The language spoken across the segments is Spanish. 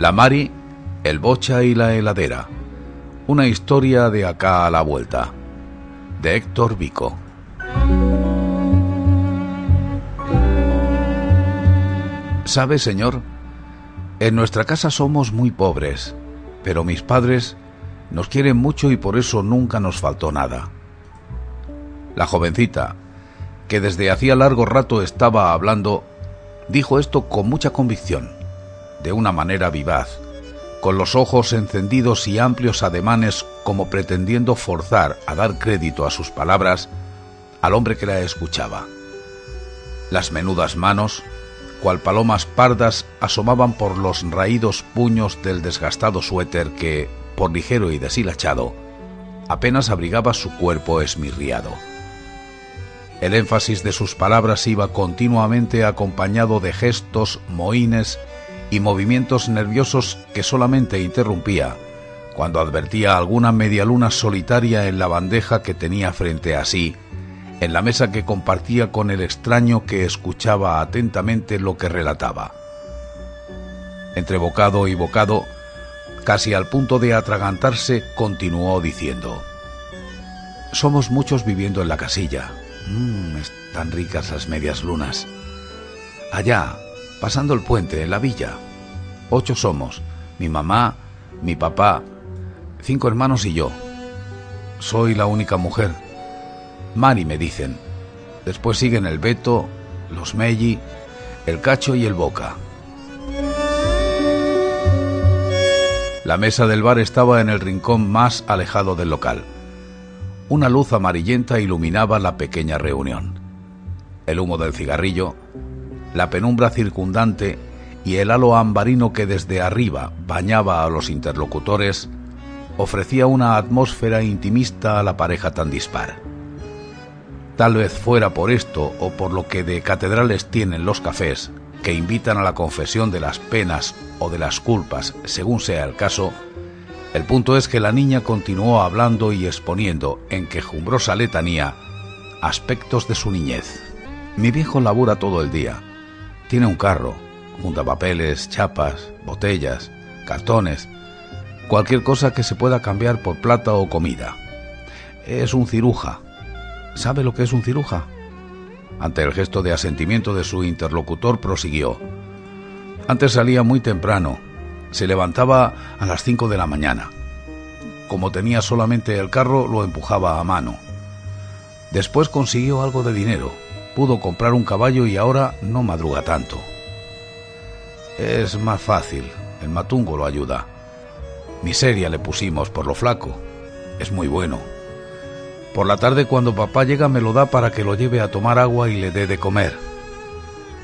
La Mari, el Bocha y la heladera. Una historia de acá a la vuelta. De Héctor Vico. ¿Sabe, señor? En nuestra casa somos muy pobres, pero mis padres nos quieren mucho y por eso nunca nos faltó nada. La jovencita, que desde hacía largo rato estaba hablando, dijo esto con mucha convicción, de una manera vivaz, con los ojos encendidos y amplios ademanes como pretendiendo forzar a dar crédito a sus palabras al hombre que la escuchaba. Las menudas manos, cual palomas pardas, asomaban por los raídos puños del desgastado suéter que, por ligero y deshilachado, apenas abrigaba su cuerpo esmirriado. El énfasis de sus palabras iba continuamente acompañado de gestos, mohines y movimientos nerviosos que solamente interrumpía cuando advertía alguna medialuna solitaria en la bandeja que tenía frente a sí, en la mesa que compartía con el extraño que escuchaba atentamente lo que relataba. Entre bocado y bocado, casi al punto de atragantarse, continuó diciendo, Somos muchos viviendo en la casilla, Mmm, están ricas las medias lunas. Allá, pasando el puente, en la villa. Ocho somos. Mi mamá, mi papá, cinco hermanos y yo. Soy la única mujer. Mari me dicen. Después siguen el Beto, los Melli, el Cacho y el Boca. La mesa del bar estaba en el rincón más alejado del local. Una luz amarillenta iluminaba la pequeña reunión. El humo del cigarrillo, la penumbra circundante y el halo ambarino que desde arriba bañaba a los interlocutores ofrecía una atmósfera intimista a la pareja tan dispar. Tal vez fuera por esto o por lo que de catedrales tienen los cafés, que invitan a la confesión de las penas o de las culpas, según sea el caso, el punto es que la niña continuó hablando y exponiendo en quejumbrosa letanía aspectos de su niñez. Mi viejo labura todo el día. Tiene un carro, junta papeles, chapas, botellas, cartones, cualquier cosa que se pueda cambiar por plata o comida. Es un ciruja. ¿Sabe lo que es un ciruja? Ante el gesto de asentimiento de su interlocutor prosiguió. Antes salía muy temprano, se levantaba a las cinco de la mañana. Como tenía solamente el carro, lo empujaba a mano. Después consiguió algo de dinero, pudo comprar un caballo y ahora no madruga tanto. Es más fácil, el matungo lo ayuda. Miseria le pusimos por lo flaco. Es muy bueno. Por la tarde cuando papá llega me lo da para que lo lleve a tomar agua y le dé de comer.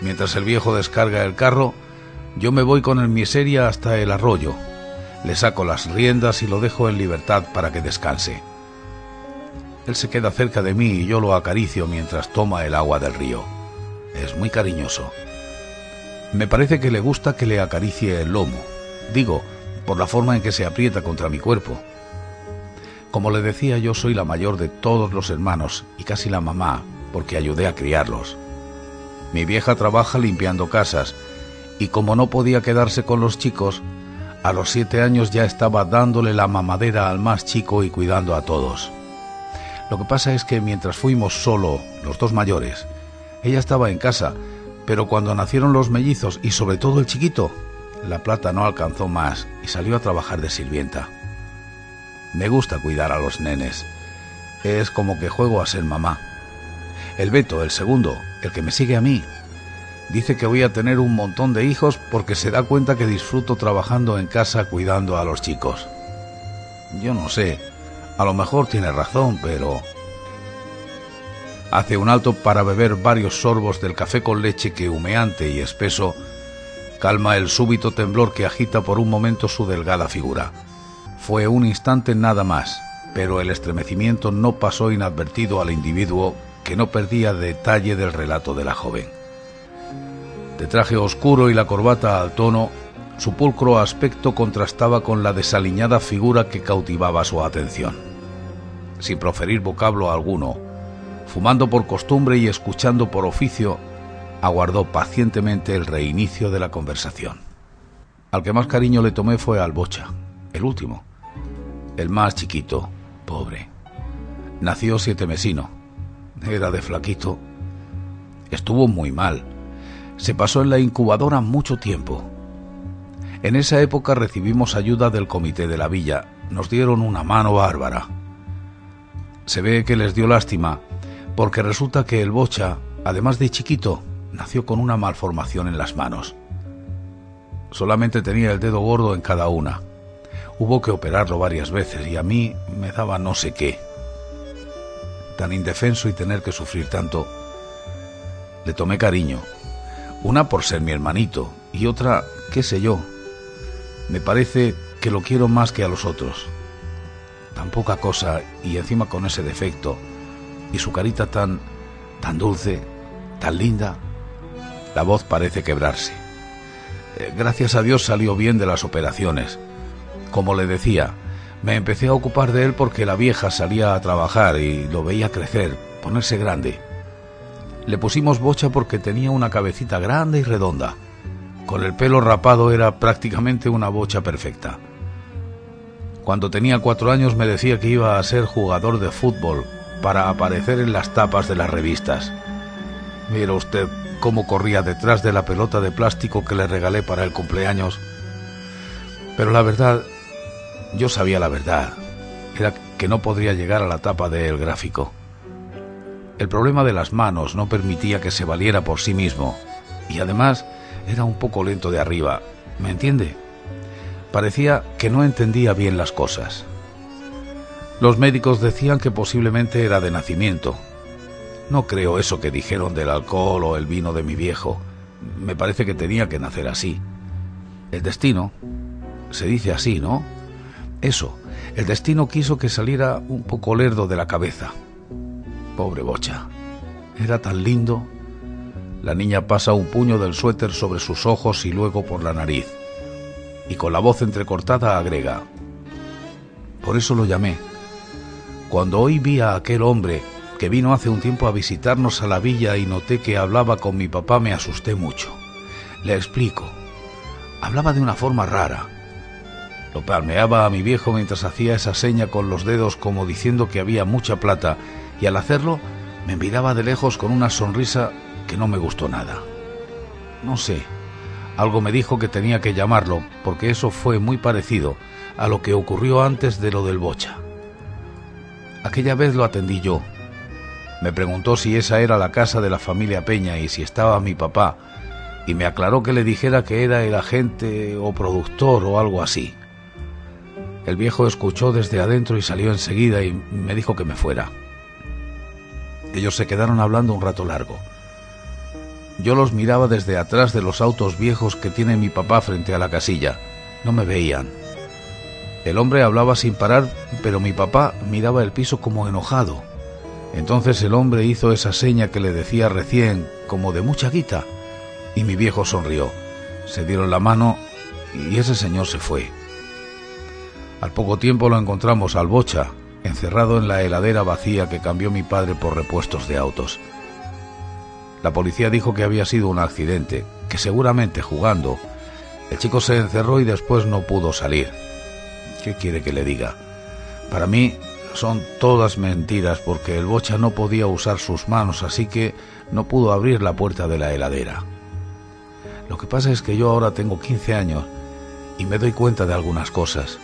Mientras el viejo descarga el carro, yo me voy con el miseria hasta el arroyo. Le saco las riendas y lo dejo en libertad para que descanse. Él se queda cerca de mí y yo lo acaricio mientras toma el agua del río. Es muy cariñoso. Me parece que le gusta que le acaricie el lomo. Digo, por la forma en que se aprieta contra mi cuerpo. Como le decía, yo soy la mayor de todos los hermanos y casi la mamá, porque ayudé a criarlos. Mi vieja trabaja limpiando casas y como no podía quedarse con los chicos, a los siete años ya estaba dándole la mamadera al más chico y cuidando a todos. Lo que pasa es que mientras fuimos solo, los dos mayores, ella estaba en casa, pero cuando nacieron los mellizos y sobre todo el chiquito, la plata no alcanzó más y salió a trabajar de sirvienta. Me gusta cuidar a los nenes. Es como que juego a ser mamá. El Beto, el segundo, el que me sigue a mí, Dice que voy a tener un montón de hijos porque se da cuenta que disfruto trabajando en casa cuidando a los chicos. Yo no sé, a lo mejor tiene razón, pero... Hace un alto para beber varios sorbos del café con leche que humeante y espeso calma el súbito temblor que agita por un momento su delgada figura. Fue un instante nada más, pero el estremecimiento no pasó inadvertido al individuo que no perdía detalle del relato de la joven. De traje oscuro y la corbata al tono, su pulcro aspecto contrastaba con la desaliñada figura que cautivaba su atención. Sin proferir vocablo alguno, fumando por costumbre y escuchando por oficio, aguardó pacientemente el reinicio de la conversación. Al que más cariño le tomé fue al Bocha, el último, el más chiquito, pobre. Nació siete mesino, era de flaquito, estuvo muy mal, se pasó en la incubadora mucho tiempo. En esa época recibimos ayuda del comité de la villa, nos dieron una mano bárbara. Se ve que les dio lástima, porque resulta que el Bocha, además de chiquito, nació con una malformación en las manos. Solamente tenía el dedo gordo en cada una. Hubo que operarlo varias veces y a mí me daba no sé qué. Tan indefenso y tener que sufrir tanto. Le tomé cariño. Una por ser mi hermanito y otra, qué sé yo. Me parece que lo quiero más que a los otros. Tan poca cosa y encima con ese defecto. Y su carita tan, tan dulce, tan linda. La voz parece quebrarse. Eh, gracias a Dios salió bien de las operaciones. Como le decía, me empecé a ocupar de él porque la vieja salía a trabajar y lo veía crecer, ponerse grande. Le pusimos bocha porque tenía una cabecita grande y redonda. Con el pelo rapado era prácticamente una bocha perfecta. Cuando tenía cuatro años me decía que iba a ser jugador de fútbol para aparecer en las tapas de las revistas. Mira usted cómo corría detrás de la pelota de plástico que le regalé para el cumpleaños. Pero la verdad, yo sabía la verdad, era que no podría llegar a la tapa del gráfico. El problema de las manos no permitía que se valiera por sí mismo, y además era un poco lento de arriba, ¿me entiende? Parecía que no entendía bien las cosas. Los médicos decían que posiblemente era de nacimiento, no creo eso que dijeron del alcohol o el vino de mi viejo. Me parece que tenía que nacer así. El destino, se dice así, ¿no? Eso, el destino quiso que saliera un poco lerdo de la cabeza. Pobre bocha. Era tan lindo. La niña pasa un puño del suéter sobre sus ojos y luego por la nariz. Y con la voz entrecortada agrega. Por eso lo llamé. Cuando hoy vi a aquel hombre que vino hace un tiempo a visitarnos a la villa y noté que hablaba con mi papá, me asusté mucho. Le explico. Hablaba de una forma rara. Lo palmeaba a mi viejo mientras hacía esa seña con los dedos como diciendo que había mucha plata y al hacerlo me miraba de lejos con una sonrisa que no me gustó nada. No sé, algo me dijo que tenía que llamarlo porque eso fue muy parecido a lo que ocurrió antes de lo del bocha. Aquella vez lo atendí yo me preguntó si esa era la casa de la familia Peña y si estaba mi papá, y me aclaró que le dijera que era el agente o productor o algo así. El viejo escuchó desde adentro y salió enseguida y me dijo que me fuera. Ellos se quedaron hablando un rato largo. Yo los miraba desde atrás de los autos viejos que tiene mi papá frente a la casilla. No me veían. El hombre hablaba sin parar, pero mi papá miraba el piso como enojado. Entonces el hombre hizo esa seña que le decía recién, como de mucha guita, y mi viejo sonrió. Se dieron la mano y ese señor se fue. Al poco tiempo lo encontramos al bocha, encerrado en la heladera vacía que cambió mi padre por repuestos de autos. La policía dijo que había sido un accidente, que seguramente jugando. El chico se encerró y después no pudo salir. ¿Qué quiere que le diga? Para mí son todas mentiras porque el bocha no podía usar sus manos, así que no pudo abrir la puerta de la heladera. Lo que pasa es que yo ahora tengo 15 años y me doy cuenta de algunas cosas.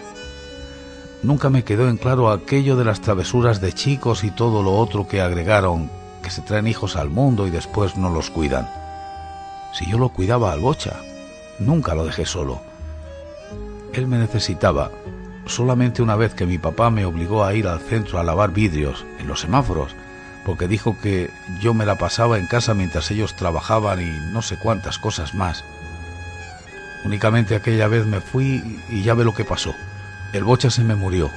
Nunca me quedó en claro aquello de las travesuras de chicos y todo lo otro que agregaron, que se traen hijos al mundo y después no los cuidan. Si yo lo cuidaba al bocha, nunca lo dejé solo. Él me necesitaba solamente una vez que mi papá me obligó a ir al centro a lavar vidrios en los semáforos porque dijo que yo me la pasaba en casa mientras ellos trabajaban y no sé cuántas cosas más. Únicamente aquella vez me fui y ya ve lo que pasó. El bocha se me murió.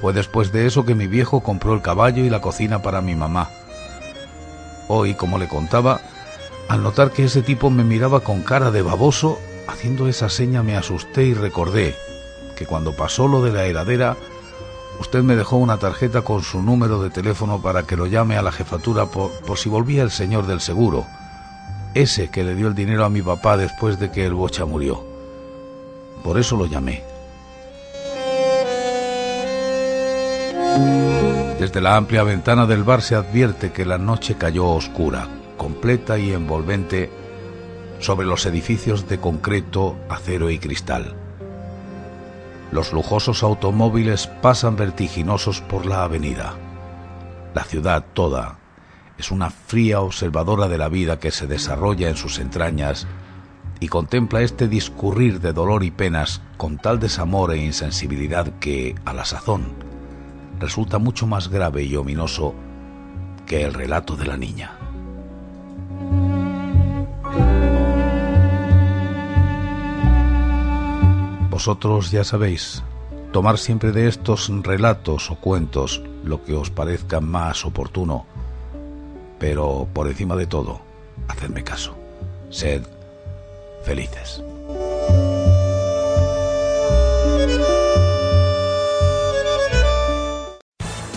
Fue después de eso que mi viejo compró el caballo y la cocina para mi mamá. Hoy, como le contaba, al notar que ese tipo me miraba con cara de baboso, haciendo esa seña me asusté y recordé que cuando pasó lo de la heladera, usted me dejó una tarjeta con su número de teléfono para que lo llame a la jefatura por, por si volvía el señor del seguro, ese que le dio el dinero a mi papá después de que el bocha murió. Por eso lo llamé. Desde la amplia ventana del bar se advierte que la noche cayó oscura, completa y envolvente sobre los edificios de concreto, acero y cristal. Los lujosos automóviles pasan vertiginosos por la avenida. La ciudad toda es una fría observadora de la vida que se desarrolla en sus entrañas y contempla este discurrir de dolor y penas con tal desamor e insensibilidad que, a la sazón, resulta mucho más grave y ominoso que el relato de la niña. Vosotros ya sabéis, tomar siempre de estos relatos o cuentos lo que os parezca más oportuno, pero por encima de todo, hacedme caso. Sed felices.